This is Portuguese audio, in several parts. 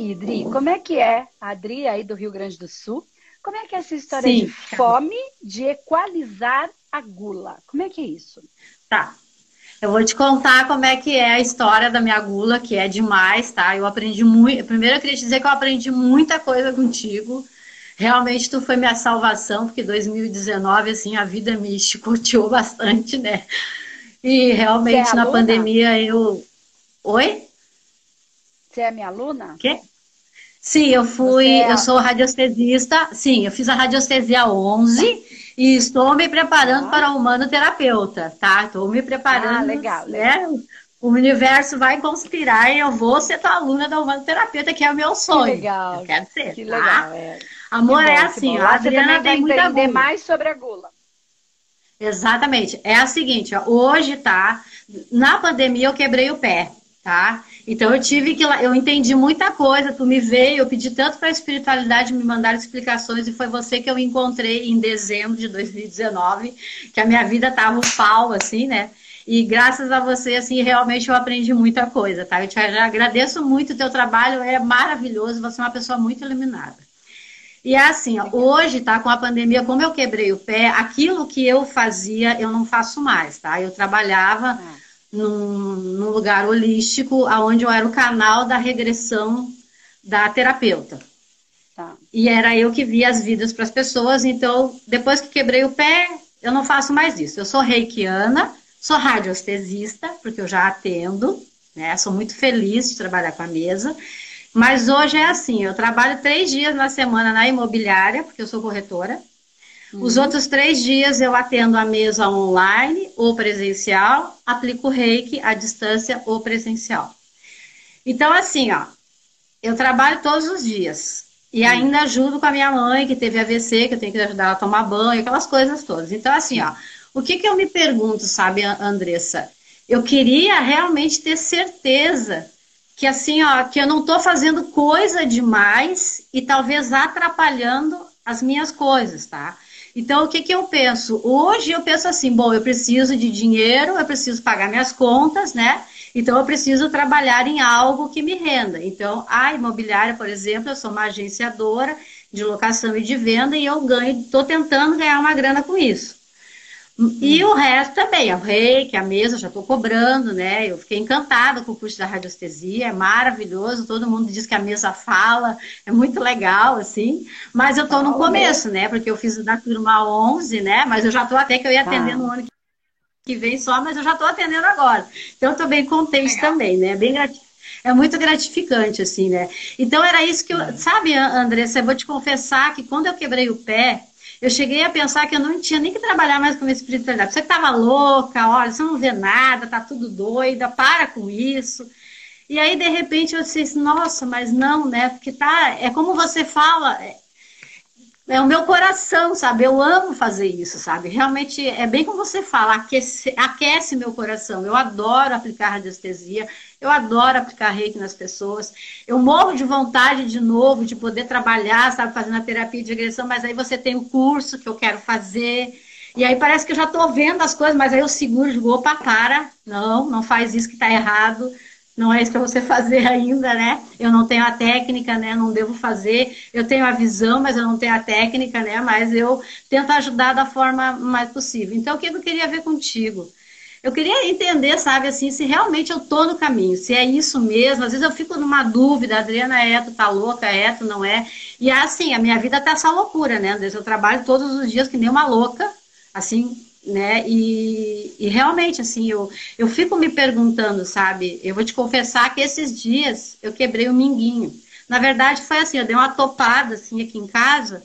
aí, Dri, como é que é a Adri aí do Rio Grande do Sul? Como é que é essa história Sim. de fome, de equalizar a gula? Como é que é isso? Tá. Eu vou te contar como é que é a história da minha gula, que é demais, tá? Eu aprendi muito. Primeiro eu queria te dizer que eu aprendi muita coisa contigo. Realmente tu foi minha salvação, porque 2019, assim, a vida me chicoteou bastante, né? E realmente é na pandemia eu. Oi? Você é minha aluna? Quê? Sim, eu fui, é... eu sou radiestesista. Sim, eu fiz a radiestesia 11 e estou me preparando ah. para humanoterapeuta, tá? Estou me preparando. Ah, legal, né? legal. O universo vai conspirar e eu vou ser tua aluna da humanoterapeuta, que é o meu sonho. Que legal. Eu quero ser. Que tá? legal, é. Amor, é assim, a Adriana tem muita gula. mais sobre a gula. Exatamente. É a seguinte, ó, hoje, tá? Na pandemia eu quebrei o pé, tá? Então eu tive que eu entendi muita coisa, tu me veio, eu pedi tanto para a espiritualidade me mandar explicações e foi você que eu encontrei em dezembro de 2019, que a minha vida tava um pau assim, né? E graças a você, assim, realmente eu aprendi muita coisa, tá? Eu te agradeço muito o teu trabalho, é maravilhoso, você é uma pessoa muito iluminada. E é assim, ó, hoje, tá, com a pandemia, como eu quebrei o pé, aquilo que eu fazia, eu não faço mais, tá? Eu trabalhava ah num, num lugar holístico, onde eu era o canal da regressão da terapeuta. Tá. E era eu que via as vidas para as pessoas, então, depois que quebrei o pé, eu não faço mais isso. Eu sou reikiana, sou radiostesista, porque eu já atendo, né? Sou muito feliz de trabalhar com a mesa. Mas hoje é assim, eu trabalho três dias na semana na imobiliária, porque eu sou corretora. Os uhum. outros três dias eu atendo a mesa online ou presencial, aplico reiki à distância ou presencial. Então, assim, ó, eu trabalho todos os dias. E uhum. ainda ajudo com a minha mãe, que teve AVC, que eu tenho que ajudar ela a tomar banho, aquelas coisas todas. Então, assim, ó, o que, que eu me pergunto, sabe, Andressa? Eu queria realmente ter certeza que, assim, ó, que eu não estou fazendo coisa demais e talvez atrapalhando as minhas coisas, tá? Então, o que, que eu penso? Hoje eu penso assim, bom, eu preciso de dinheiro, eu preciso pagar minhas contas, né? Então, eu preciso trabalhar em algo que me renda. Então, a imobiliária, por exemplo, eu sou uma agenciadora de locação e de venda e eu ganho, estou tentando ganhar uma grana com isso. E o resto também, o reiki, a mesa, já estou cobrando, né? Eu fiquei encantada com o curso da radiestesia, é maravilhoso, todo mundo diz que a mesa fala, é muito legal, assim. Mas eu estou no começo, né? Porque eu fiz da turma 11, né? Mas eu já estou até que eu ia atender no ano que vem só, mas eu já estou atendendo agora. Então, estou bem contente legal. também, né? Bem é muito gratificante, assim, né? Então, era isso que eu... Sabe, Andressa, eu vou te confessar que quando eu quebrei o pé, eu cheguei a pensar que eu não tinha nem que trabalhar mais com a espiritualidade. Você estava louca, olha, você não vê nada, tá tudo doida, para com isso. E aí, de repente, eu disse, nossa, mas não, né? Porque tá, é como você fala, é, o meu coração, sabe? Eu amo fazer isso, sabe? Realmente é bem como você fala, aquece, aquece meu coração. Eu adoro aplicar radiestesia, eu adoro aplicar reiki nas pessoas. Eu morro de vontade de novo de poder trabalhar, sabe, fazendo a terapia de regressão, mas aí você tem o curso que eu quero fazer. E aí parece que eu já estou vendo as coisas, mas aí eu seguro e digo, opa, para, não, não faz isso que está errado, não é isso para você fazer ainda, né? Eu não tenho a técnica, né? Não devo fazer. Eu tenho a visão, mas eu não tenho a técnica, né? Mas eu tento ajudar da forma mais possível. Então, o que eu queria ver contigo? Eu queria entender, sabe, assim, se realmente eu tô no caminho, se é isso mesmo. Às vezes eu fico numa dúvida, Adriana é, tu tá louca, é, tu não é. E assim, a minha vida tá essa loucura, né, Andressa? Eu trabalho todos os dias que nem uma louca, assim, né? E, e realmente, assim, eu, eu fico me perguntando, sabe? Eu vou te confessar que esses dias eu quebrei o minguinho. Na verdade, foi assim, eu dei uma topada, assim, aqui em casa,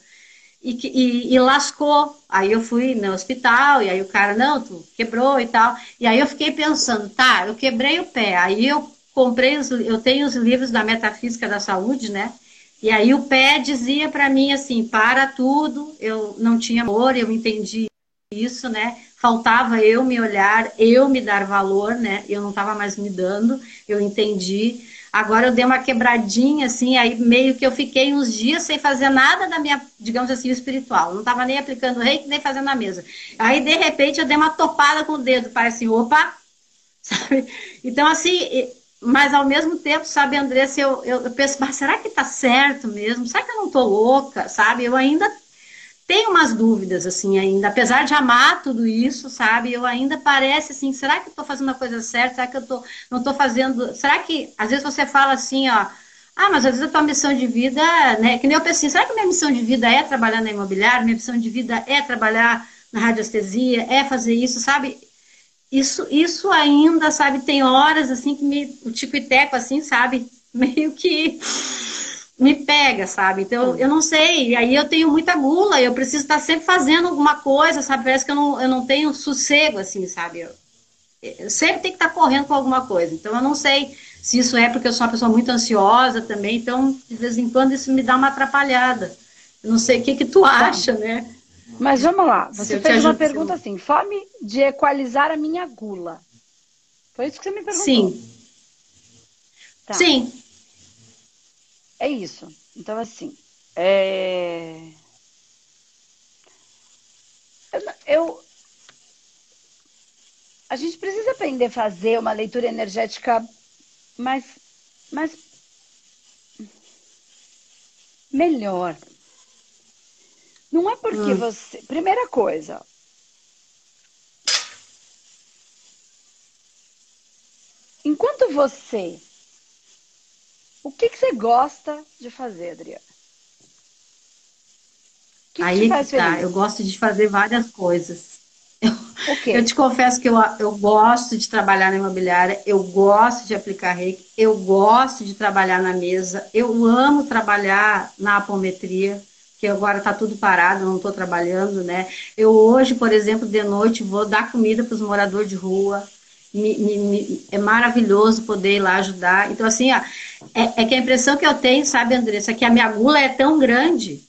e, e, e, lascou. Aí eu fui no hospital, e aí o cara, não, tu quebrou e tal. E aí eu fiquei pensando, tá, eu quebrei o pé. Aí eu comprei, os, eu tenho os livros da Metafísica da Saúde, né? E aí o pé dizia para mim assim, para tudo, eu não tinha amor, eu entendi isso, né? Faltava eu me olhar, eu me dar valor, né? Eu não estava mais me dando, eu entendi. Agora eu dei uma quebradinha, assim, aí meio que eu fiquei uns dias sem fazer nada da minha, digamos assim, espiritual. não estava nem aplicando reiki, nem fazendo a mesa. Aí, de repente, eu dei uma topada com o dedo, parece assim, opa, sabe? Então, assim, mas ao mesmo tempo, sabe, Andressa, eu, eu, eu penso, mas será que tá certo mesmo? Será que eu não tô louca, sabe? Eu ainda tenho umas dúvidas, assim, ainda. Apesar de amar tudo isso, sabe? Eu ainda parece assim, será que eu tô fazendo a coisa certa? Será que eu tô, não tô fazendo... Será que, às vezes você fala assim, ó, ah, mas às vezes a tua missão de vida, né? Que nem eu penso assim, será que minha missão de vida é trabalhar na imobiliária? Minha missão de vida é trabalhar na radiestesia? É fazer isso, sabe? Isso, isso ainda, sabe, tem horas assim que me, o tico e teco, assim, sabe, meio que me pega, sabe? Então, eu não sei, e aí eu tenho muita gula, eu preciso estar sempre fazendo alguma coisa, sabe? Parece que eu não, eu não tenho sossego, assim, sabe? Eu, eu sempre tenho que estar correndo com alguma coisa. Então, eu não sei se isso é porque eu sou uma pessoa muito ansiosa também, então, de vez em quando, isso me dá uma atrapalhada. Eu não sei o que que tu acha, né? Mas vamos lá, você fez uma pergunta assim, fome de equalizar a minha gula. Foi isso que você me perguntou? Sim. Tá. Sim. É isso. Então, assim, é... eu, a gente precisa aprender a fazer uma leitura energética mais, mais melhor. Não é porque hum. você. Primeira coisa. Enquanto você. O que, que você gosta de fazer, Adriana? Que Aí que tá, feliz? eu gosto de fazer várias coisas. Eu, eu te confesso que eu, eu gosto de trabalhar na imobiliária, eu gosto de aplicar reiki, eu gosto de trabalhar na mesa, eu amo trabalhar na apometria que agora está tudo parado, não estou trabalhando, né? Eu hoje, por exemplo, de noite vou dar comida para os moradores de rua. Me, me, me, é maravilhoso poder ir lá ajudar. Então, assim, ó, é, é, que a impressão que eu tenho, sabe, Andressa, que a minha gula é tão grande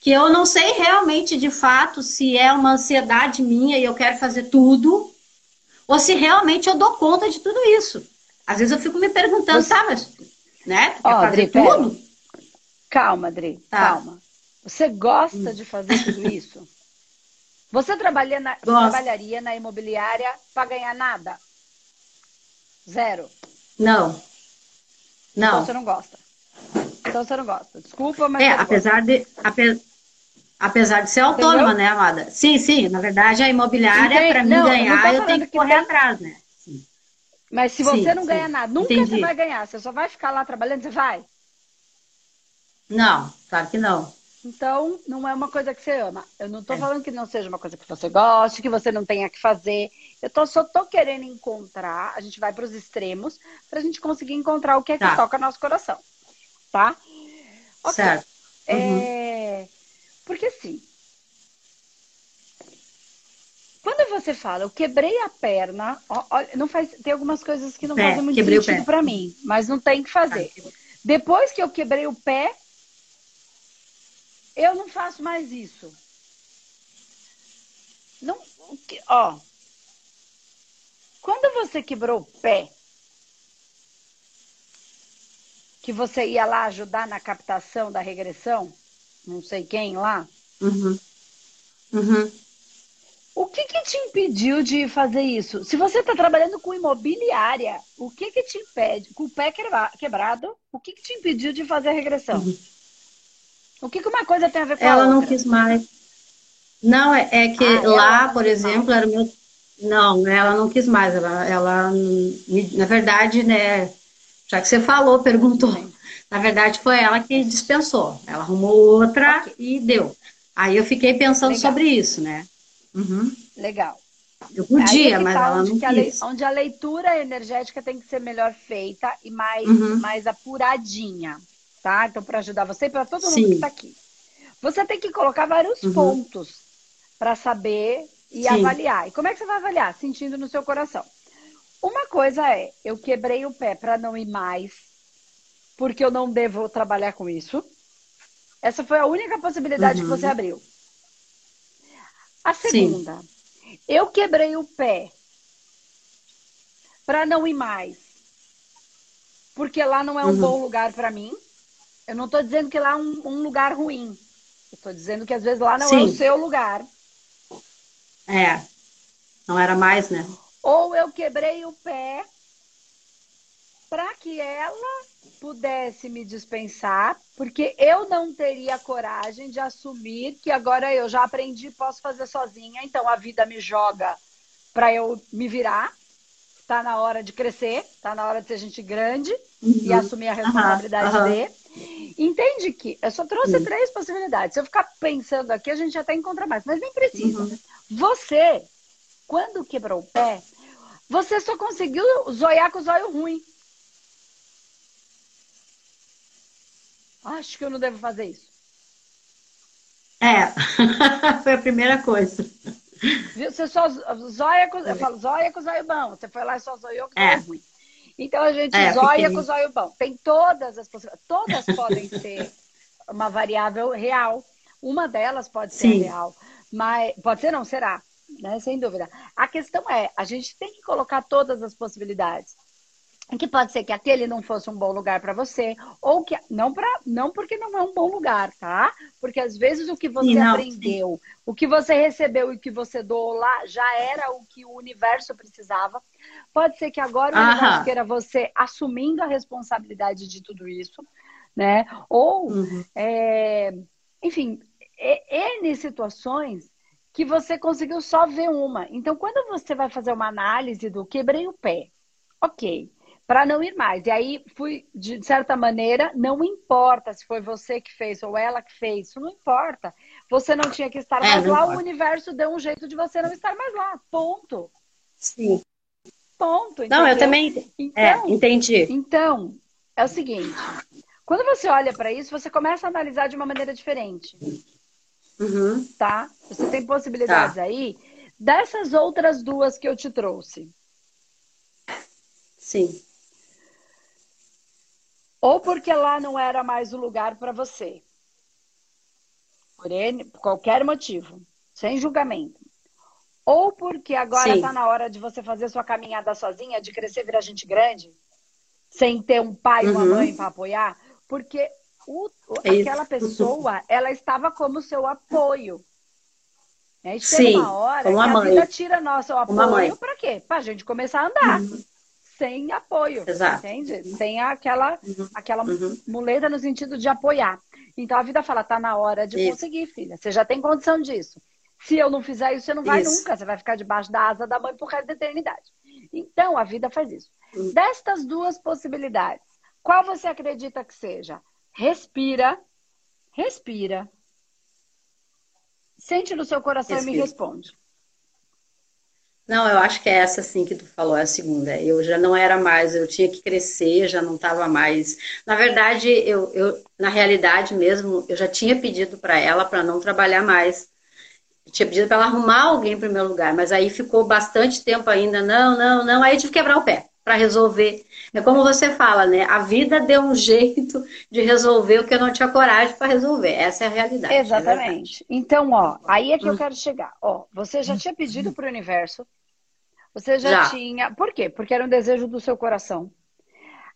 que eu não sei realmente, de fato, se é uma ansiedade minha e eu quero fazer tudo, ou se realmente eu dou conta de tudo isso. Às vezes eu fico me perguntando, Você... tá, mas, né? Tu quer oh, fazer Adri, tudo? Pera. Calma, Adri, tá. calma. Você gosta hum. de fazer tudo isso? Você trabalha na, trabalharia na imobiliária para ganhar nada? Zero? Não. Não. Então você não gosta. Então você não gosta. Desculpa, mas. É, apesar de, ape, apesar de ser autônoma, Entendeu? né, amada? Sim, sim. Na verdade, a imobiliária, para mim ganhar, eu tenho que, que correr tem... atrás, né? Sim. Mas se você sim, não sim. ganha nada, nunca Entendi. você vai ganhar. Você só vai ficar lá trabalhando, você vai? Não, claro que não. Então, não é uma coisa que você ama. Eu não estou é. falando que não seja uma coisa que você goste, que você não tenha que fazer. Eu tô, só estou querendo encontrar, a gente vai para os extremos, para a gente conseguir encontrar o que é que tá. toca nosso coração. Tá? Okay. Certo. É, uhum. É... Porque assim, quando você fala, eu quebrei a perna, ó, ó, não faz, tem algumas coisas que não é, fazem muito sentido para mim, mas não tem que fazer. Tá. Depois que eu quebrei o pé, eu não faço mais isso. Não, ó. Quando você quebrou o pé, que você ia lá ajudar na captação da regressão, não sei quem lá. Uhum. Uhum. O que, que te impediu de fazer isso? Se você está trabalhando com imobiliária, o que, que te impede? Com o pé quebrado, o que, que te impediu de fazer a regressão? Uhum. O que, que uma coisa tem a ver com ela a outra? Ela não quis mais. Não, é, é que ah, lá, por exemplo, era meu. Não, ela não quis mais. Ela, ela, na verdade, né? Já que você falou, perguntou. Na verdade, foi ela que dispensou. Ela arrumou outra okay. e deu. Aí eu fiquei pensando Legal. sobre isso, né? Uhum. Legal. Eu podia, é mas tá ela não quis. A onde a leitura energética tem que ser melhor feita e mais, uhum. mais apuradinha tá? Então, para ajudar você e para todo mundo Sim. que está aqui. Você tem que colocar vários uhum. pontos para saber e Sim. avaliar. E como é que você vai avaliar? Sentindo no seu coração. Uma coisa é, eu quebrei o pé para não ir mais, porque eu não devo trabalhar com isso. Essa foi a única possibilidade uhum. que você abriu. A segunda, Sim. eu quebrei o pé para não ir mais, porque lá não é um uhum. bom lugar para mim. Eu não estou dizendo que lá é um, um lugar ruim. Estou dizendo que às vezes lá não Sim. é o seu lugar. É. Não era mais, né? Ou eu quebrei o pé para que ela pudesse me dispensar, porque eu não teria coragem de assumir que agora eu já aprendi, posso fazer sozinha, então a vida me joga para eu me virar. Tá na hora de crescer, tá na hora de ser gente grande uhum. e assumir a responsabilidade uhum. de. Entende que eu só trouxe uhum. três possibilidades. Se eu ficar pensando aqui, a gente até encontra mais, mas nem precisa. Uhum. Você, quando quebrou o pé, você só conseguiu zoiar com o zóio ruim. Acho que eu não devo fazer isso. É, foi a primeira coisa. Você só zóia com, eu falo, zóia com zóio bom. Você foi lá e só zoiou com é. ruim. Então a gente é, zóia com zóio bom. Tem todas as possibilidades. Todas podem ser uma variável real. Uma delas pode ser Sim. real. Mas pode ser, não, será. Né? Sem dúvida. A questão é, a gente tem que colocar todas as possibilidades que pode ser que aquele não fosse um bom lugar para você, ou que não para não porque não é um bom lugar, tá? Porque às vezes o que você não, aprendeu, sim. o que você recebeu e o que você doou lá já era o que o universo precisava. Pode ser que agora o universo queira você assumindo a responsabilidade de tudo isso, né? Ou, uhum. é, enfim, N situações que você conseguiu só ver uma. Então, quando você vai fazer uma análise do quebrei o pé, ok para não ir mais. E aí fui, de certa maneira, não importa se foi você que fez ou ela que fez, isso não importa. Você não tinha que estar é, mais lá, importa. o universo deu um jeito de você não estar mais lá. Ponto. Sim. Ponto. Entendeu? Não, eu também é, então, é, entendi. Então, é o seguinte: quando você olha para isso, você começa a analisar de uma maneira diferente. Uhum. Tá? Você tem possibilidades tá. aí dessas outras duas que eu te trouxe. Sim ou porque lá não era mais o lugar para você. Por N, qualquer motivo, sem julgamento. Ou porque agora está na hora de você fazer sua caminhada sozinha, de crescer virar gente grande, sem ter um pai ou uma uhum. mãe para apoiar, porque o, é aquela pessoa, ela estava como seu apoio. Né? Sim, uma hora que a mãe. vida tira nosso apoio para quê? Para a gente começar a andar. Uhum sem apoio, Exato. entende? Sem aquela, uhum. aquela uhum. muleta no sentido de apoiar. Então a vida fala, tá na hora de isso. conseguir, filha. Você já tem condição disso. Se eu não fizer isso, você não vai isso. nunca. Você vai ficar debaixo da asa da mãe por resto da eternidade. Então a vida faz isso. Uhum. Destas duas possibilidades, qual você acredita que seja? Respira, respira. Sente no seu coração respira. e me responde. Não, eu acho que é essa sim que tu falou, é a segunda. Eu já não era mais, eu tinha que crescer, já não estava mais. Na verdade, eu, eu, na realidade mesmo, eu já tinha pedido para ela para não trabalhar mais. Eu tinha pedido para ela arrumar alguém para o meu lugar, mas aí ficou bastante tempo ainda, não, não, não. Aí eu tive que quebrar o pé para resolver. É como você fala, né? A vida deu um jeito de resolver o que eu não tinha coragem para resolver. Essa é a realidade. Exatamente. É então, ó, aí é que eu hum. quero chegar. Ó, você já tinha pedido para o universo você já, já, tinha. Por quê? Porque era um desejo do seu coração.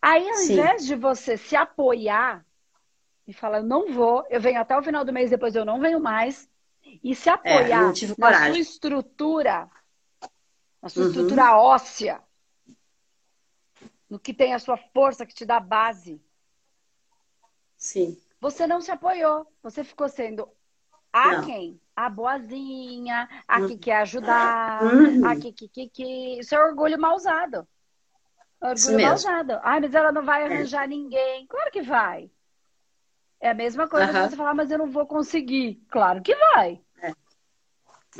Aí, ao Sim. invés de você se apoiar e falar, eu não vou, eu venho até o final do mês, depois eu não venho mais, e se é, apoiar é, na sua estrutura, na sua uhum. estrutura óssea, no que tem a sua força, que te dá base. Sim. Você não se apoiou. Você ficou sendo a não. quem? A boazinha, a que quer ajudar, uhum. a que, que, que, que. Isso é orgulho mal usado. Orgulho mal usado. Ai, mas ela não vai é. arranjar é. ninguém. Claro que vai. É a mesma coisa uhum. que você falar, mas eu não vou conseguir. Claro que vai. É.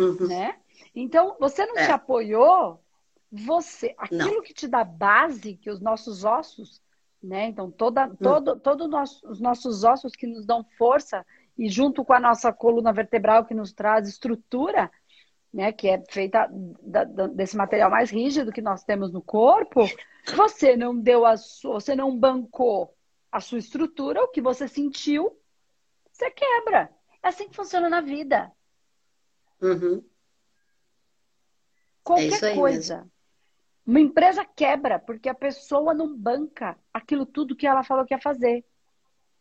Uhum. Né? Então, você não é. se apoiou, você, aquilo não. que te dá base, que os nossos ossos, né? Então, toda, hum. todo, todo nosso, os nossos ossos que nos dão força e junto com a nossa coluna vertebral que nos traz estrutura, né, que é feita da, da, desse material mais rígido que nós temos no corpo, você não deu a sua, você não bancou a sua estrutura, o que você sentiu, você quebra. É assim que funciona na vida. Uhum. Qualquer é coisa. Mesmo. Uma empresa quebra porque a pessoa não banca aquilo tudo que ela falou que ia fazer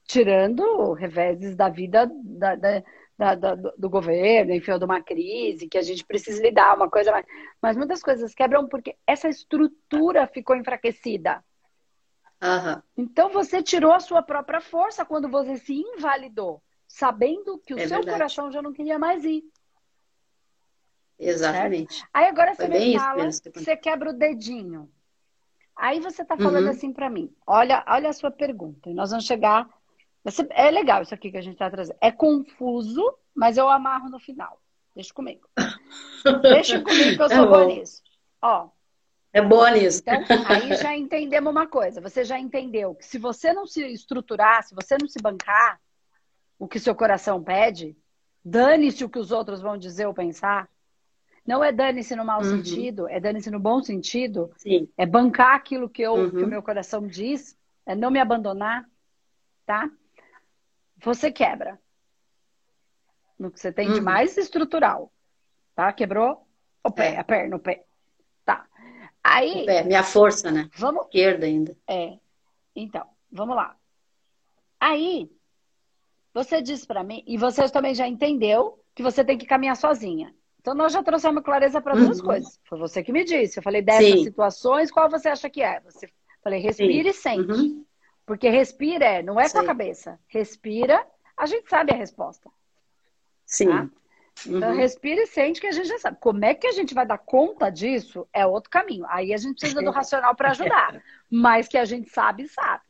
tirando reveses da vida da, da, da, do governo, enfim, de uma crise que a gente precisa lidar, uma coisa mais. Mas muitas coisas quebram porque essa estrutura ficou enfraquecida. Uhum. Então você tirou a sua própria força quando você se invalidou, sabendo que o é seu verdade. coração já não queria mais ir. Exatamente. Certo? Aí agora você me fala que você quebra o dedinho. Aí você está falando uhum. assim para mim, olha, olha a sua pergunta. E nós vamos chegar. É legal isso aqui que a gente está trazendo. É confuso, mas eu amarro no final. Deixa comigo. Deixa comigo que eu é sou é boa nisso. Ó, é boa nisso. Então, aí já entendemos uma coisa. Você já entendeu que se você não se estruturar, se você não se bancar o que seu coração pede, dane-se o que os outros vão dizer ou pensar. Não é dane-se no mau uhum. sentido, é dane-se no bom sentido. Sim. É bancar aquilo que, eu, uhum. que o meu coração diz, é não me abandonar, tá? Você quebra. No que você tem uhum. de mais estrutural. Tá? Quebrou o pé, é. a perna, o pé. Aí. É, minha força, né? Vamos. Esquerda ainda. É. Então, vamos lá. Aí, você disse para mim, e você também já entendeu que você tem que caminhar sozinha. Então, nós já trouxemos clareza para duas uhum. coisas. Foi você que me disse. Eu falei dessas Sim. situações, qual você acha que é? Você falei, respira Sim. e sente. Uhum. Porque respira é, não é com a cabeça. Respira, a gente sabe a resposta. Sim. Tá? Então, uhum. respira e sente que a gente já sabe. Como é que a gente vai dar conta disso é outro caminho. Aí a gente precisa do racional para ajudar. Mas que a gente sabe, sabe.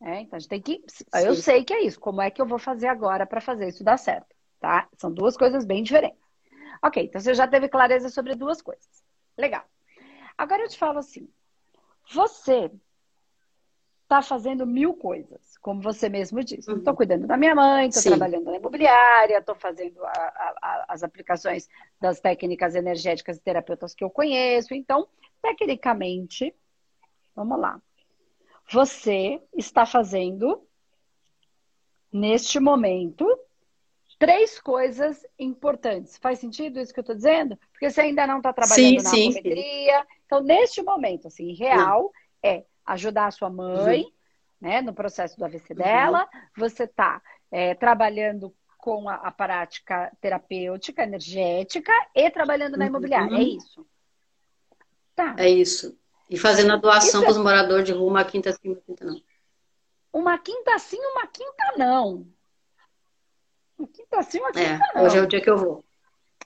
É, então a gente tem que. Sim. Eu sei que é isso. Como é que eu vou fazer agora para fazer isso dar certo? Tá? São duas coisas bem diferentes. Ok, então você já teve clareza sobre duas coisas. Legal. Agora eu te falo assim: você está fazendo mil coisas, como você mesmo disse. Estou uhum. cuidando da minha mãe, estou trabalhando na imobiliária, estou fazendo a, a, as aplicações das técnicas energéticas e terapeutas que eu conheço. Então, tecnicamente, vamos lá. Você está fazendo, neste momento, três coisas importantes. Faz sentido isso que eu estou dizendo? Porque você ainda não está trabalhando sim, na sim, Sim. Então, neste momento, assim, real, é ajudar a sua mãe, uhum. né, no processo do AVC dela. Uhum. Você está é, trabalhando com a, a, prática terapêutica, energética e trabalhando na imobiliária. É uhum. isso. Tá. É isso. E fazendo a doação para os é... moradores de rua, uma quinta sim, uma quinta não. Uma quinta sim, uma quinta não. Uma quinta sim, uma é, quinta é, não. Hoje é o dia que eu vou.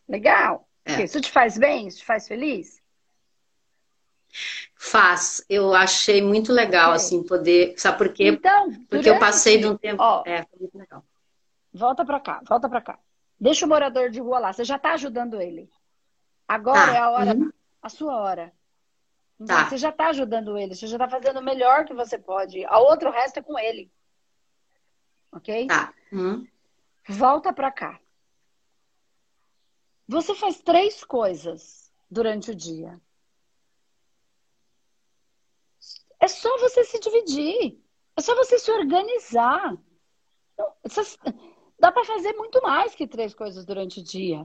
Legal. É. Isso te faz bem? Isso te faz feliz? Faz. Eu achei muito legal, é. assim, poder. Sabe por quê? Então, Porque eu passei de um tempo. Ó, é, foi muito legal. Volta pra cá, volta pra cá. Deixa o morador de rua lá. Você já tá ajudando ele. Agora tá. é a hora, uhum. a sua hora. Então, tá. Você já tá ajudando ele, você já tá fazendo o melhor que você pode. A outro resto é com ele. Ok? Tá. Uhum. Volta pra cá. Você faz três coisas durante o dia. É só você se dividir. É só você se organizar. Dá para fazer muito mais que três coisas durante o dia.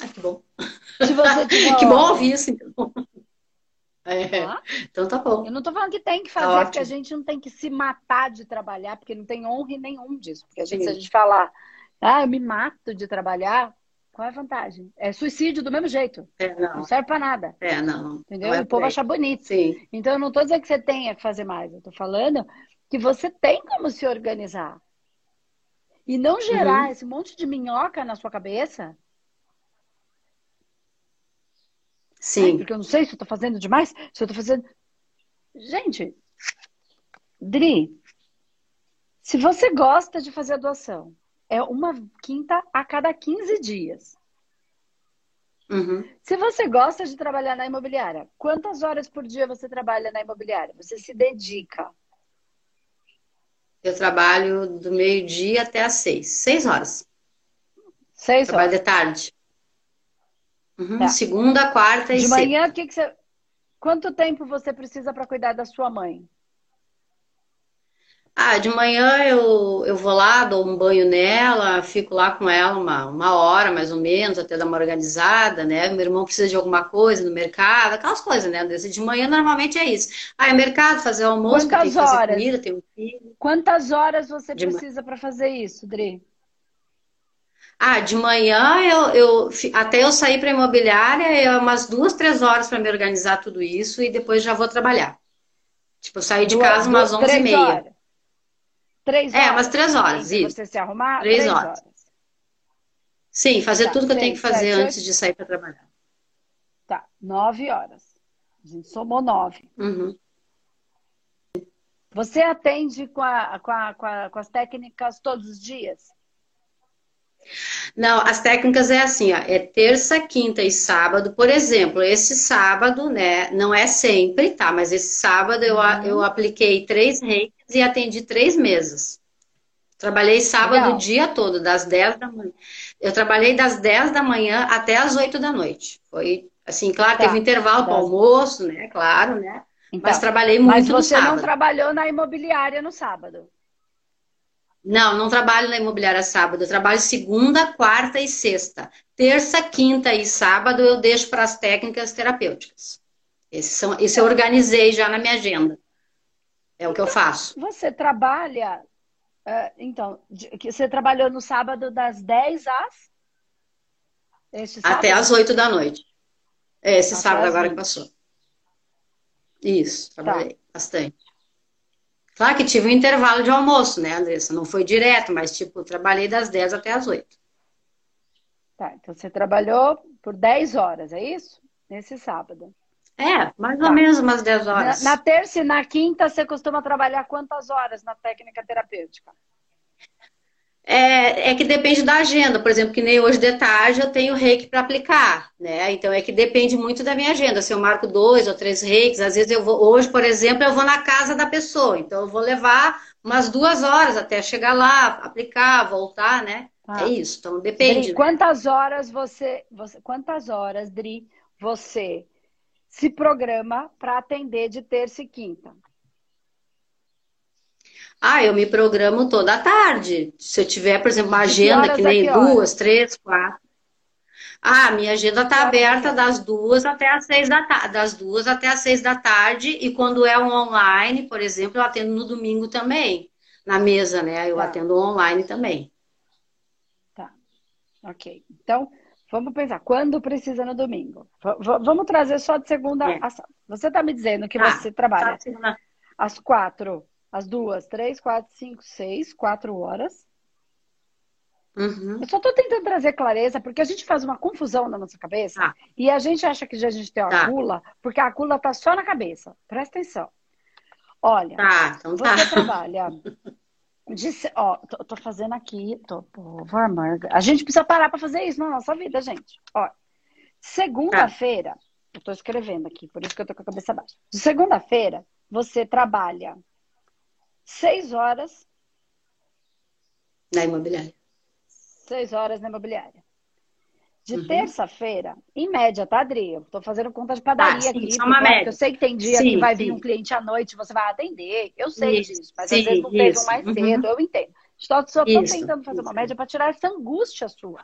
Ah, que bom. que bom ouvir isso, então. É. Ah? Então tá bom. Eu não tô falando que tem que tá fazer, tá porque a gente não tem que se matar de trabalhar, porque não tem honra nenhum disso. Porque a gente, se a gente falar, ah, eu me mato de trabalhar, qual é a vantagem? É suicídio do mesmo jeito. É, não. não. serve para nada. É, não. Entendeu? Não é o povo acha bonito. Sim. Então, eu não estou dizendo que você tenha que fazer mais. Eu estou falando que você tem como se organizar. E não gerar uhum. esse monte de minhoca na sua cabeça. Sim. Ai, porque eu não sei se eu estou fazendo demais, se eu estou fazendo. Gente, Dri, se você gosta de fazer a doação, é uma quinta a cada 15 dias. Uhum. Se você gosta de trabalhar na imobiliária, quantas horas por dia você trabalha na imobiliária? Você se dedica? Eu trabalho do meio-dia até às seis. Seis horas. Seis trabalho horas. de tarde. Uhum. Tá. Segunda, quarta e De manhã, que, que você... quanto tempo você precisa para cuidar da sua mãe? Ah, de manhã eu, eu vou lá, dou um banho nela, fico lá com ela uma, uma hora mais ou menos, até dar uma organizada, né? Meu irmão precisa de alguma coisa no mercado, aquelas coisas, né? De manhã normalmente é isso. Ah, é mercado, fazer almoço, Quantas tem que horas? fazer comida, tem um filho. Quantas horas você de precisa para fazer isso, Dri? Ah, de manhã eu, eu até eu sair para imobiliária, é umas duas, três horas para me organizar tudo isso e depois já vou trabalhar. Tipo, eu saí de casa umas 11 e meia. Horas. Três é, horas? É, umas três horas, isso. Você se arrumar? Três, três horas. horas. Sim, fazer tá, tudo que eu tenho que fazer sete, antes de sair para trabalhar. Tá, nove horas. A gente somou nove. Uhum. Você atende com, a, com, a, com, a, com as técnicas todos os dias? Não, as técnicas é assim, ó, é terça, quinta e sábado. Por exemplo, esse sábado, né, não é sempre, tá? Mas esse sábado eu, uhum. eu apliquei três reis e atendi três mesas. Trabalhei sábado Legal. o dia todo, das 10 da manhã. Eu trabalhei das 10 da manhã até as 8 da noite. Foi assim, claro, tá. teve intervalo para almoço, né? Claro, né? Então, mas trabalhei muito Mas você não trabalhou na imobiliária no sábado? Não, não trabalho na imobiliária sábado. Eu trabalho segunda, quarta e sexta. Terça, quinta e sábado eu deixo para as técnicas terapêuticas. Esse, são, esse eu organizei já na minha agenda. É o que eu faço. Você trabalha. Uh, então, você trabalhou no sábado das 10 às. Até às 8 da noite. É, esse Até sábado agora 20. que passou. Isso, tá. trabalhei tá. bastante. Claro que tive um intervalo de almoço, né, Andressa? Não foi direto, mas tipo, trabalhei das 10 até as 8. Tá, então você trabalhou por 10 horas, é isso? Nesse sábado. É, mais tá. ou menos umas 10 horas. Na, na, terça e na quinta, você costuma trabalhar quantas horas na técnica terapêutica? É, é que depende da agenda. Por exemplo, que nem hoje de tarde eu tenho reiki para aplicar, né? Então é que depende muito da minha agenda. Se eu marco dois ou três reikis, às vezes eu vou. Hoje, por exemplo, eu vou na casa da pessoa. Então eu vou levar umas duas horas até chegar lá, aplicar, voltar, né? Ah. É isso. Então depende. Dri, né? quantas horas você, você. Quantas horas, Dri, você se programa para atender de terça e quinta? Ah, eu me programo toda a tarde. Se eu tiver, por exemplo, uma agenda que, que nem que duas, três, quatro. Ah, minha agenda está aberta das duas até as seis da tarde, das duas até as seis da tarde, e quando é um online, por exemplo, eu atendo no domingo também, na mesa, né? Eu tá. atendo online também. Tá. Ok. Então, Vamos pensar, quando precisa no domingo? V vamos trazer só de segunda é. a sábado. Você está me dizendo que ah, você trabalha tá, às quatro, às duas, três, quatro, cinco, seis, quatro horas. Uhum. Eu só estou tentando trazer clareza, porque a gente faz uma confusão na nossa cabeça ah. e a gente acha que já a gente tem a tá. porque a cula está só na cabeça. Presta atenção. Olha, tá, então tá. você trabalha Disse, ó, tô, tô, fazendo aqui, tô, favor, A gente precisa parar para fazer isso na nossa vida, gente. Ó, segunda-feira, eu tô escrevendo aqui, por isso que eu tô com a cabeça baixa. De segunda-feira, você trabalha seis horas. Na imobiliária. Seis horas na imobiliária. De uhum. terça-feira, em média, tá, Adri? Eu tô fazendo conta de padaria ah, sim, aqui. É uma média. Eu sei que tem dia sim, que vai sim. vir um cliente à noite, você vai atender. Eu sei isso, disso, mas às vezes não um mais uhum. cedo, eu entendo. Só estou tentando fazer uma média para tirar essa angústia sua.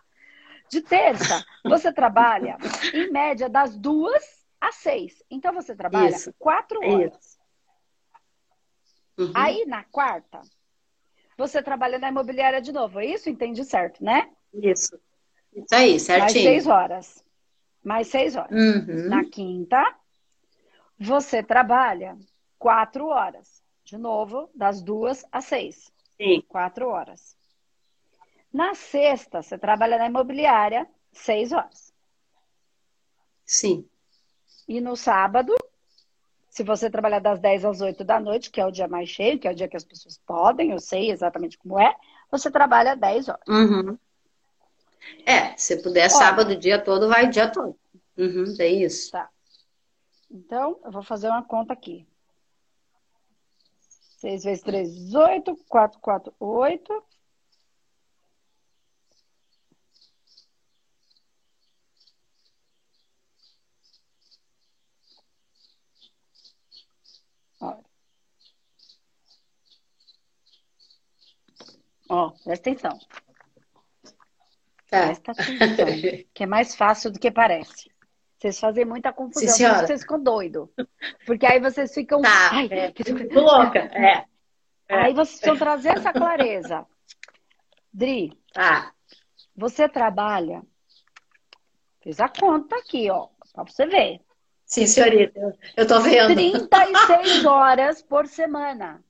De terça, você trabalha, em média, das duas às seis. Então, você trabalha isso. quatro horas. Uhum. Aí, na quarta, você trabalha na imobiliária de novo. É isso? Entendi certo, né? Isso. Isso aí, certinho. Mais seis horas. Mais seis horas. Uhum. Na quinta, você trabalha quatro horas. De novo, das duas às seis. Sim. Quatro horas. Na sexta, você trabalha na imobiliária seis horas. Sim. E no sábado, se você trabalhar das 10 às 8 da noite, que é o dia mais cheio, que é o dia que as pessoas podem, eu sei exatamente como é, você trabalha 10 horas. Uhum. É, se puder Olha, sábado o dia todo, vai o dia todo. Uhum, é isso. Tá. Então, eu vou fazer uma conta aqui. 6 vezes 3, 18. 4, 4, 8. Olha. Ó, presta atenção. Tá. Presta atenção, que é mais fácil do que parece. Vocês fazem muita confusão, Sim, vocês ficam doidos. Porque aí vocês ficam. Tá, ai, é, que... louca, é. é. Aí vocês vão trazer essa clareza. Dri, tá. você trabalha. Fiz a conta aqui, ó, pra você ver. Sim, senhorita, eu tô vendo. 36 horas por semana.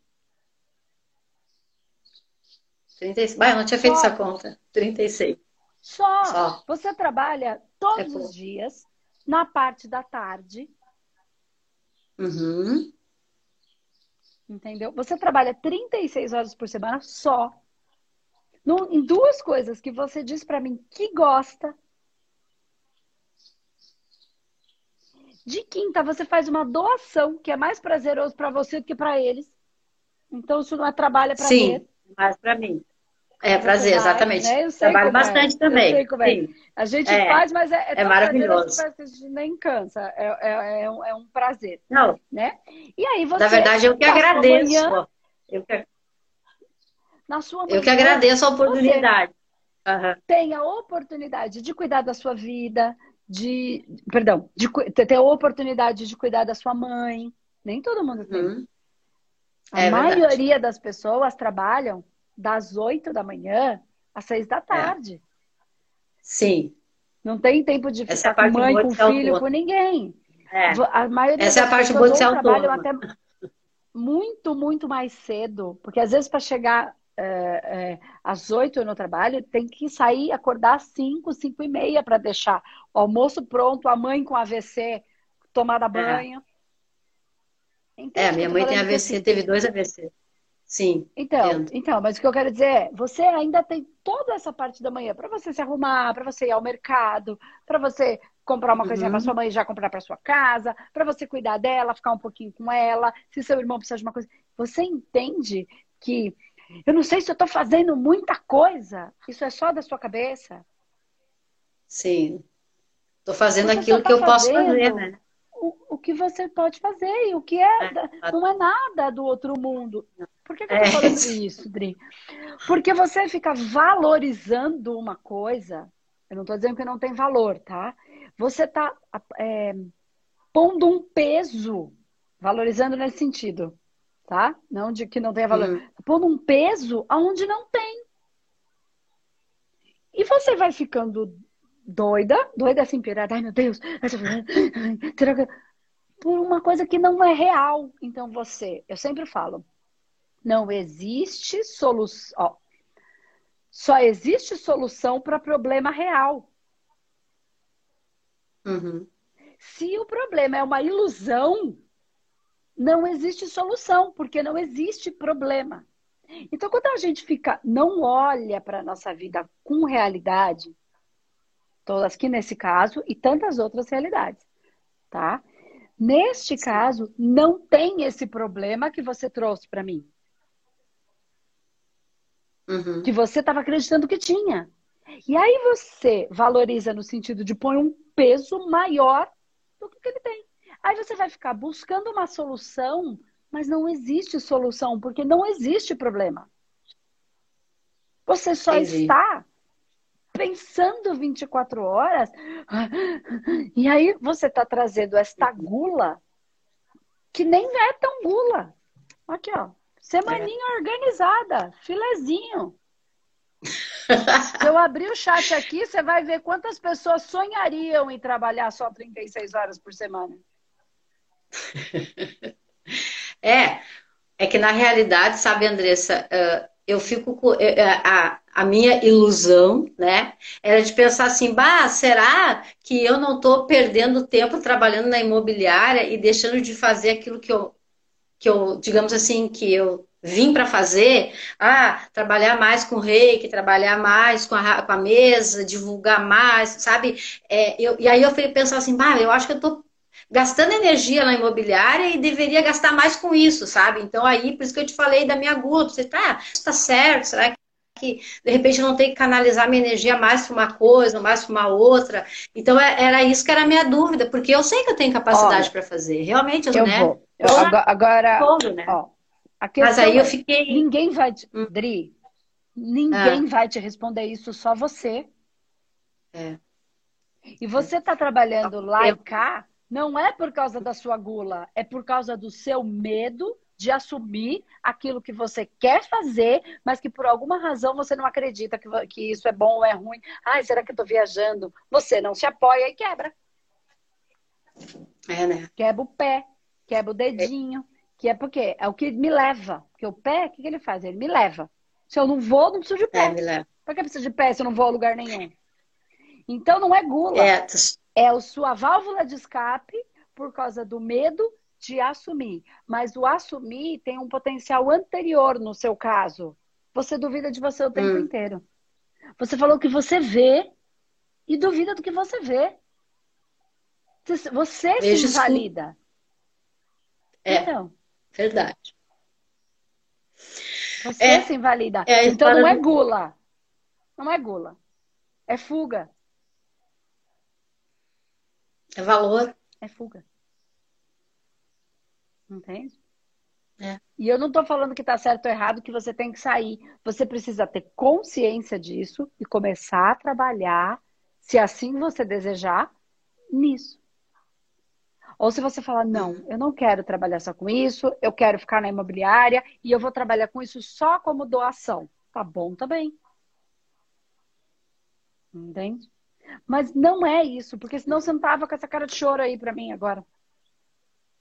36. Bah, eu não tinha feito Só. essa conta. 36. Só. Só. Você trabalha todos é os dias, na parte da tarde. Uhum. Entendeu? Você trabalha 36 horas por semana só. No, em duas coisas que você diz para mim que gosta. De quinta, você faz uma doação que é mais prazeroso para você do que para eles. Então, isso não é trabalho, é prazer. Sim, mais para mim. É prazer, exatamente. Né? Trabalho é. bastante é. também. É. A gente é. faz, mas é, é, é maravilhoso. Que a gente nem cansa. É, é, um, é um prazer. Não. Né? E aí você. Na verdade, eu que agradeço. Manhã, eu que, na sua manhã, eu que agradeço a oportunidade. Uhum. Tem a oportunidade de cuidar da sua vida, de. Perdão, de ter a oportunidade de cuidar da sua mãe. Nem todo mundo tem. Uhum. A maioria verdade. das pessoas trabalham das 8 da manhã às 6 da tarde. É. Sim. Não tem tempo de Essa ficar é com mãe, com filho, com ninguém. É. A maioria Essa é a parte boa de ser trabalham até muito, muito mais cedo. Porque às vezes para chegar é, é, às 8 no trabalho, tem que sair, acordar às 5, 5 e meia para deixar o almoço pronto, a mãe com AVC, tomada é. banho. É, minha mãe tem AVC, teve dois AVC. Sim. Então, então, mas o que eu quero dizer é, você ainda tem toda essa parte da manhã para você se arrumar, para você ir ao mercado, para você comprar uma coisinha uhum. para sua mãe e já comprar para sua casa, para você cuidar dela, ficar um pouquinho com ela, se seu irmão precisa de uma coisa. Você entende que eu não sei se eu estou fazendo muita coisa, isso é só da sua cabeça? Sim. Estou fazendo você aquilo tá que eu posso fazer, né? O, o que você pode fazer e o que é, é não é nada do outro mundo. Por que, que eu tô é. falando isso, Dri? Porque você fica valorizando uma coisa. Eu não estou dizendo que não tem valor, tá? Você está é, pondo um peso, valorizando nesse sentido, tá? Não de que não tenha valor. Pondo um peso aonde não tem. E você vai ficando doida, doida assim, pirada, ai meu Deus, por uma coisa que não é real. Então você, eu sempre falo, não existe solução. Só existe solução para problema real. Uhum. Se o problema é uma ilusão, não existe solução, porque não existe problema. Então, quando a gente fica, não olha para a nossa vida com realidade, todas aqui nesse caso e tantas outras realidades, tá? Neste Sim. caso, não tem esse problema que você trouxe para mim. Uhum. Que você estava acreditando que tinha. E aí você valoriza no sentido de pôr um peso maior do que ele tem. Aí você vai ficar buscando uma solução, mas não existe solução, porque não existe problema. Você só Entendi. está pensando 24 horas. E aí você está trazendo esta gula que nem é tão gula. Aqui, ó. Semaninha é. organizada, filezinho. Se eu abrir o chat aqui, você vai ver quantas pessoas sonhariam em trabalhar só 36 horas por semana. É, é que na realidade, sabe, Andressa, eu fico com a, a minha ilusão, né? Era de pensar assim, bah, será que eu não estou perdendo tempo trabalhando na imobiliária e deixando de fazer aquilo que eu, que eu, digamos assim, que eu vim para fazer, ah, trabalhar mais com reiki, trabalhar mais com a, com a mesa, divulgar mais, sabe? É, eu, e aí eu fui pensar assim, bah, eu acho que eu estou gastando energia na imobiliária e deveria gastar mais com isso, sabe? Então aí, por isso que eu te falei da minha gula, você tá, tá certo, será que de repente eu não tenho que canalizar minha energia mais para uma coisa, mais para uma outra. Então é, era isso que era a minha dúvida, porque eu sei que eu tenho capacidade para fazer. Realmente, eu, né? Vou. Eu, agora, agora todo, né? Ó, Mas aí eu é, fiquei. Ninguém vai te. Hum. Dri, ninguém ah. vai te responder isso, só você. É. E você está trabalhando lá eu... e cá, não é por causa da sua gula, é por causa do seu medo de assumir aquilo que você quer fazer, mas que por alguma razão você não acredita que, que isso é bom ou é ruim. Ai, será que eu estou viajando? Você não se apoia e quebra. É, né? Quebra o pé, quebra o dedinho. É. Que é porque é o que me leva. Porque o pé, o que, que ele faz? Ele me leva. Se eu não vou, não preciso de pé. É, me leva. Por que precisa de pé se eu não vou a lugar nenhum? Então não é gula. É, é a sua válvula de escape por causa do medo de assumir. Mas o assumir tem um potencial anterior no seu caso. Você duvida de você o tempo hum. inteiro. Você falou que você vê e duvida do que você vê. Você se invalida. É, então. verdade. Você é, se invalida. É então não é gula. Não é gula. É fuga. É valor. É fuga. Entende? É. E eu não estou falando que está certo ou errado, que você tem que sair. Você precisa ter consciência disso e começar a trabalhar, se assim você desejar, nisso. Ou se você falar, não, eu não quero trabalhar só com isso, eu quero ficar na imobiliária e eu vou trabalhar com isso só como doação. Tá bom também. Entende? Mas não é isso, porque senão você não tava com essa cara de choro aí para mim agora.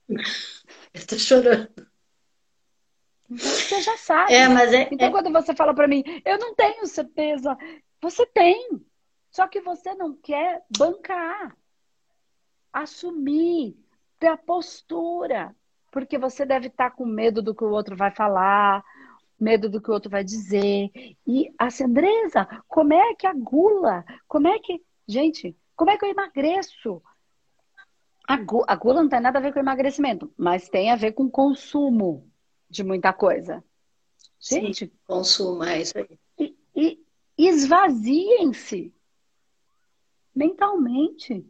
Eu tô chorando. Então você já sabe. É, mas é, então é... quando você fala para mim, eu não tenho certeza. Você tem. Só que você não quer bancar. Assumir. A postura. Porque você deve estar tá com medo do que o outro vai falar, medo do que o outro vai dizer. E a Andresa, como é que a gula? Como é que. Gente, como é que eu emagreço? A gula, a gula não tem nada a ver com emagrecimento, mas tem a ver com consumo de muita coisa. Gente. Sim, consumo, é isso aí. E, e esvaziem-se mentalmente.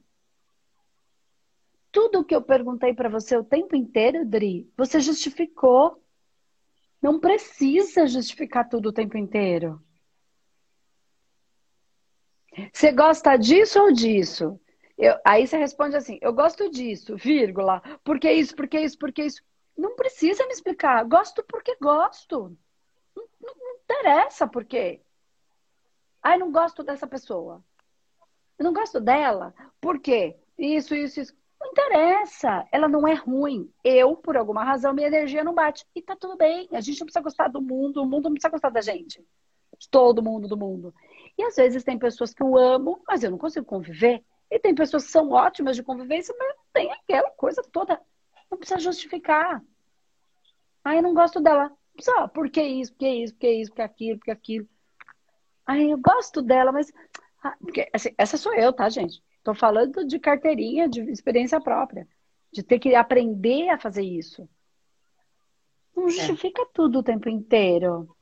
Tudo que eu perguntei para você o tempo inteiro, Dri, você justificou. Não precisa justificar tudo o tempo inteiro. Você gosta disso ou disso? Eu, aí você responde assim: eu gosto disso, vírgula. Por que isso? Por que isso? Por que isso? Não precisa me explicar. Gosto porque gosto. Não, não, não interessa por quê. Ai, não gosto dessa pessoa. Eu não gosto dela. Por quê? Isso, isso, isso. Interessa. Ela não é ruim. Eu, por alguma razão, minha energia não bate. E tá tudo bem. A gente não precisa gostar do mundo. O mundo não precisa gostar da gente. De todo mundo do mundo. E às vezes tem pessoas que eu amo, mas eu não consigo conviver. E tem pessoas que são ótimas de convivência, mas tem aquela coisa toda. Não precisa justificar. Ah, eu não gosto dela. Só, por que isso, por que isso, por que isso, por que aquilo, por que aquilo. Ah, eu gosto dela, mas. Ah, porque, assim, essa sou eu, tá, gente? Tô falando de carteirinha, de experiência própria. De ter que aprender a fazer isso. Não é. justifica é. tudo o tempo inteiro.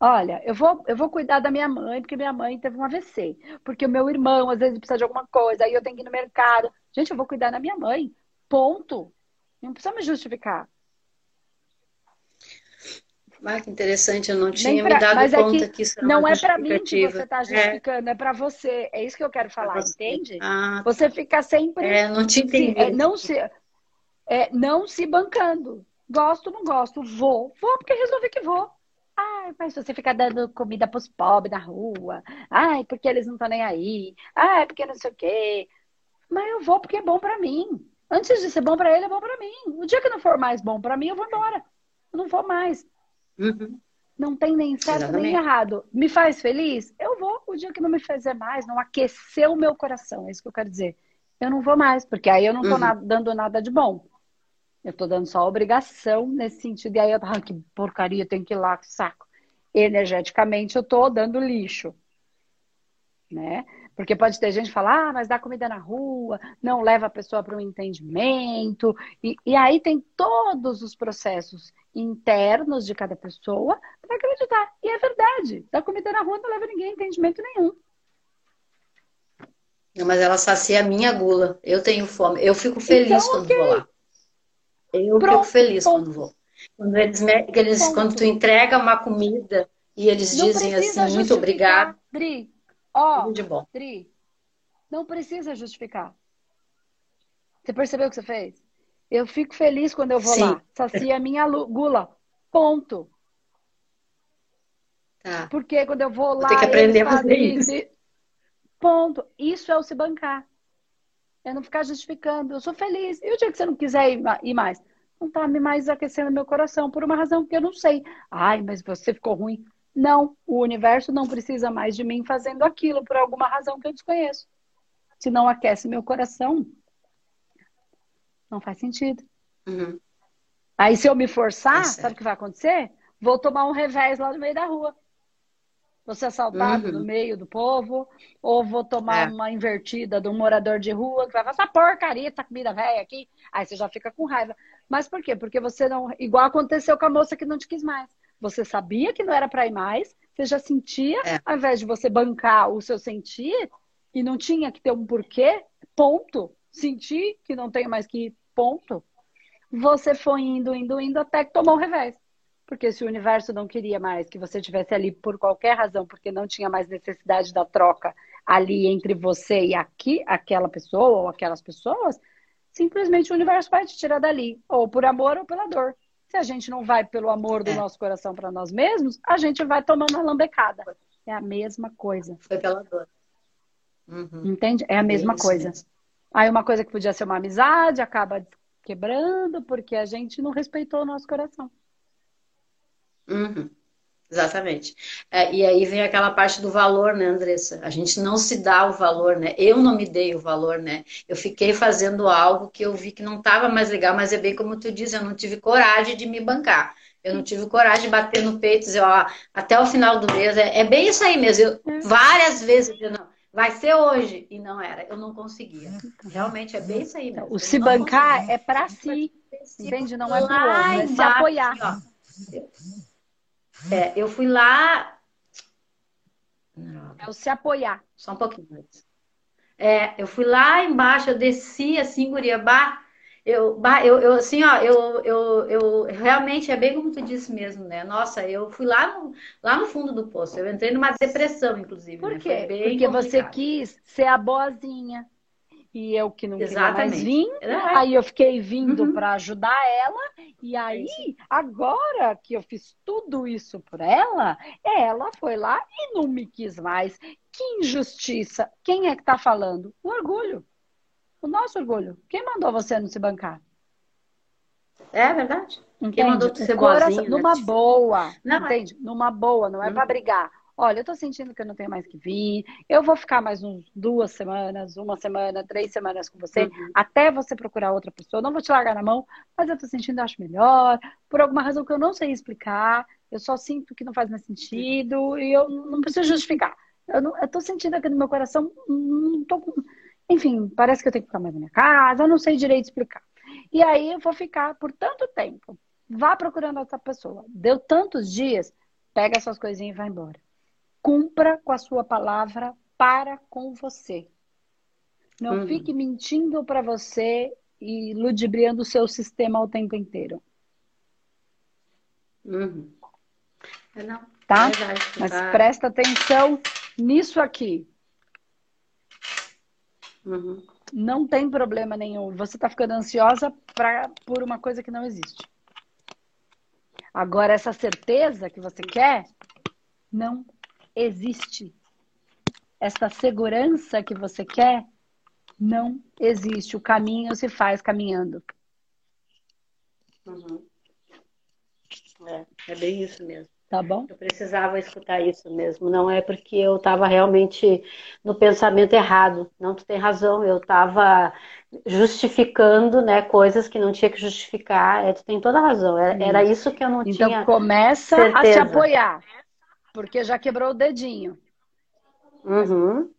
Olha, eu vou, eu vou cuidar da minha mãe, porque minha mãe teve um AVC. Porque o meu irmão, às vezes, precisa de alguma coisa, aí eu tenho que ir no mercado. Gente, eu vou cuidar da minha mãe. Ponto. Não precisa me justificar. Ah, que interessante, eu não tinha pra, me dado é conta é que, que, isso não é para mim que você está é. justificando, é, é para você. É isso que eu quero falar, entende? Ah, você fica sempre. É, não te entendi. Se, é, não, se, é, não se bancando. Gosto, não gosto, vou. Vou porque resolvi que vou. Ai, mas você fica dando comida para os pobres na rua. Ai, porque eles não estão nem aí. Ai, porque não sei o quê. Mas eu vou porque é bom para mim. Antes de ser bom para ele, é bom para mim. O dia que não for mais bom para mim, eu vou embora. Eu não vou mais. Uhum. Não tem nem certo Exatamente. nem errado. Me faz feliz? Eu vou. O dia que não me fizer mais, não aqueceu o meu coração. É isso que eu quero dizer. Eu não vou mais, porque aí eu não estou uhum. dando nada de bom. Eu tô dando só obrigação nesse sentido. E aí eu tava, ah, que porcaria, tenho que ir lá, que saco. Energeticamente eu tô dando lixo. Né? Porque pode ter gente que fala, ah, mas dá comida na rua, não leva a pessoa para um entendimento. E, e aí tem todos os processos internos de cada pessoa para acreditar. E é verdade. Dar comida na rua não leva ninguém a entendimento nenhum. Mas ela sacia a minha gula. Eu tenho fome. Eu fico feliz então, quando okay. vou lá. Eu Pronto, fico feliz ponto. quando vou. Quando, eles, eles quando tu entrega uma comida e eles não dizem assim, muito obrigado. Ó, de bom. Dri, não precisa justificar. Você percebeu o que você fez? Eu fico feliz quando eu vou Sim. lá. Sacia a minha gula. Ponto. Tá. Porque quando eu vou lá. Tem que aprender a fazer isso. Ponto. Isso é o se bancar. É não ficar justificando. Eu sou feliz. E o dia que você não quiser ir mais? Não está mais aquecendo meu coração por uma razão que eu não sei. Ai, mas você ficou ruim. Não, o universo não precisa mais de mim fazendo aquilo por alguma razão que eu desconheço. Se não aquece meu coração, não faz sentido. Uhum. Aí, se eu me forçar, é sabe o que vai acontecer? Vou tomar um revés lá no meio da rua. Vou ser assaltado uhum. no meio do povo, ou vou tomar é. uma invertida de um morador de rua que vai falar essa porcaria, essa comida velha aqui. Aí você já fica com raiva. Mas por quê? Porque você não. Igual aconteceu com a moça que não te quis mais. Você sabia que não era para ir mais, você já sentia, é. ao invés de você bancar o seu sentir, e não tinha que ter um porquê, ponto. Sentir que não tenho mais que ir, ponto. Você foi indo, indo, indo, até que tomou o revés. Porque se o universo não queria mais que você estivesse ali por qualquer razão, porque não tinha mais necessidade da troca ali entre você e aqui, aquela pessoa ou aquelas pessoas, simplesmente o universo vai te tirar dali, ou por amor ou pela dor. Se a gente não vai pelo amor do é. nosso coração para nós mesmos, a gente vai tomando a lambecada. É a mesma coisa. Foi pela dor. Uhum. Entende? É a mesma coisa. Aí uma coisa que podia ser uma amizade acaba quebrando porque a gente não respeitou o nosso coração. Uhum. Exatamente. É, e aí vem aquela parte do valor, né, Andressa? A gente não se dá o valor, né? Eu não me dei o valor, né? Eu fiquei fazendo algo que eu vi que não estava mais legal, mas é bem como tu diz, eu não tive coragem de me bancar. Eu não tive coragem de bater no peito e dizer, ó, até o final do mês. É, é bem isso aí mesmo. Eu, é. várias vezes eu não, vai ser hoje. E não era, eu não conseguia. Realmente é bem isso aí mesmo. O se bancar conseguia. é para si, entende? Não é para o outro, é se apoiar. Aqui, é, eu fui lá. É o se apoiar. Só um pouquinho antes. É, eu fui lá embaixo, eu desci assim, Guriabá. Eu, eu, eu, assim, ó, eu, eu, eu realmente é bem como tu disse mesmo, né? Nossa, eu fui lá no, lá no fundo do poço. Eu entrei numa depressão, inclusive. Por né? quê? Porque complicado. você quis ser a boazinha e eu que não Exatamente. queria mais vir. É. Aí eu fiquei vindo uhum. para ajudar ela. E aí, agora que eu fiz tudo isso por ela, ela foi lá e não me quis mais. Que injustiça! Quem é que tá falando? O orgulho. O nosso orgulho. Quem mandou você não se bancar? É verdade. Entende? Quem mandou você ser boazinha, Numa né? boa. Não, é. entende? Numa boa, não é uhum. para brigar olha, eu tô sentindo que eu não tenho mais que vir, eu vou ficar mais uns duas semanas, uma semana, três semanas com você, uhum. até você procurar outra pessoa. Não vou te largar na mão, mas eu tô sentindo, acho melhor, por alguma razão que eu não sei explicar, eu só sinto que não faz mais sentido e eu não preciso justificar. Eu, não, eu tô sentindo aqui no meu coração, não tô com... Enfim, parece que eu tenho que ficar mais na minha casa, eu não sei direito explicar. E aí eu vou ficar por tanto tempo. Vá procurando outra pessoa. Deu tantos dias, pega essas coisinhas e vai embora cumpra com a sua palavra para com você. Não uhum. fique mentindo para você e ludibriando o seu sistema o tempo inteiro. Uhum. É, não, tá? É verdade, Mas tá. presta atenção nisso aqui. Uhum. Não tem problema nenhum. Você está ficando ansiosa pra, por uma coisa que não existe. Agora, essa certeza que você quer, não existe. Essa segurança que você quer não existe. O caminho se faz caminhando. Uhum. É, é bem isso mesmo. Tá bom? Eu precisava escutar isso mesmo. Não é porque eu estava realmente no pensamento errado. Não, tu tem razão. Eu estava justificando né, coisas que não tinha que justificar. É, tu tem toda a razão. Era, era isso que eu não então, tinha. Então começa certeza. a se apoiar. Porque já quebrou o dedinho. Uhum.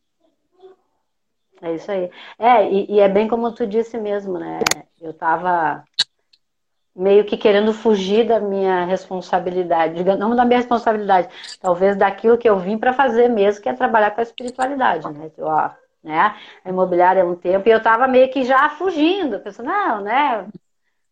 É isso aí. É, e, e, é bem como tu disse mesmo, né? Eu tava meio que querendo fugir da minha responsabilidade, não da minha responsabilidade, talvez daquilo que eu vim para fazer mesmo, que é trabalhar com a espiritualidade, né? Ó, né? A imobiliária é um tempo, e eu tava meio que já fugindo, pensando, não, né?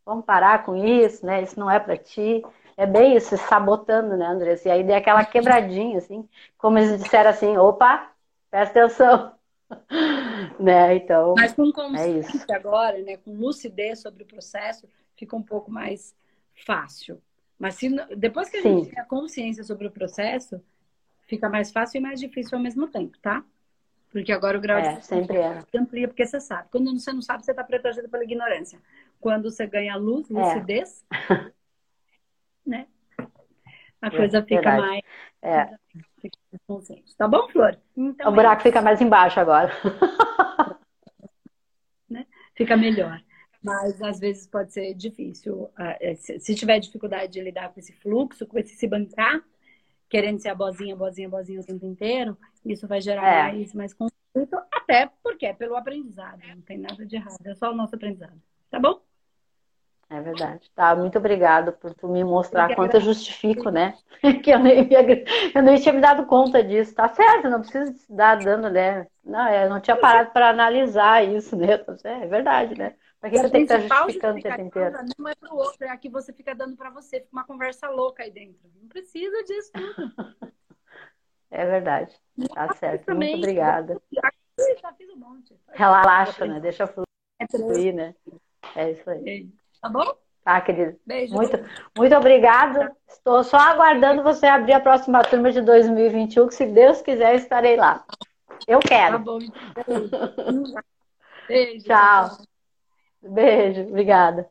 Vamos parar com isso, né? Isso não é para ti. É bem isso, sabotando, né, Andressa? E aí dei aquela quebradinha, assim, como eles disseram assim, opa, presta atenção. né, então. Mas com consciência é agora, né, com lucidez sobre o processo, fica um pouco mais fácil. Mas se, depois que a Sim. gente tem a consciência sobre o processo, fica mais fácil e mais difícil ao mesmo tempo, tá? Porque agora o grau é, de sempre é. amplia, porque você sabe. Quando você não sabe, você está protegido pela ignorância. Quando você ganha luz, é. lucidez, é. né? A é, coisa fica verdade. mais. É. Tá bom, Flor? Então, o buraco fica mais embaixo agora. né? Fica melhor. Mas às vezes pode ser difícil. Ah, é, se tiver dificuldade de lidar com esse fluxo, com esse se bancar, querendo ser a bozinha, bozinha, bozinha o tempo inteiro, isso vai gerar é. mais, mais conflito, até porque é pelo aprendizado, não tem nada de errado, é só o nosso aprendizado. Tá bom? É verdade. Tá, muito obrigado por tu me mostrar quanto eu justifico, né? que eu nem, eu nem tinha me dado conta disso. Tá certo, não precisa dar dando, né? Não, eu não tinha parado para analisar isso, né? É verdade, né? Pra que você tem que estar justificando o tempo inteiro? Não é pro outro, é a que você fica dando para você. Fica uma conversa louca aí dentro. Não precisa disso tudo. é verdade. Tá certo. Muito obrigada. Já fiz um monte. Relaxa, né? Deixa fluir, né? É isso aí. Tá bom? Tá, querido. Beijo. Muito, muito obrigada. Estou só aguardando você abrir a próxima turma de 2021, que se Deus quiser, estarei lá. Eu quero. Tá bom. Então. Beijo. Tchau. Beijo. Obrigada.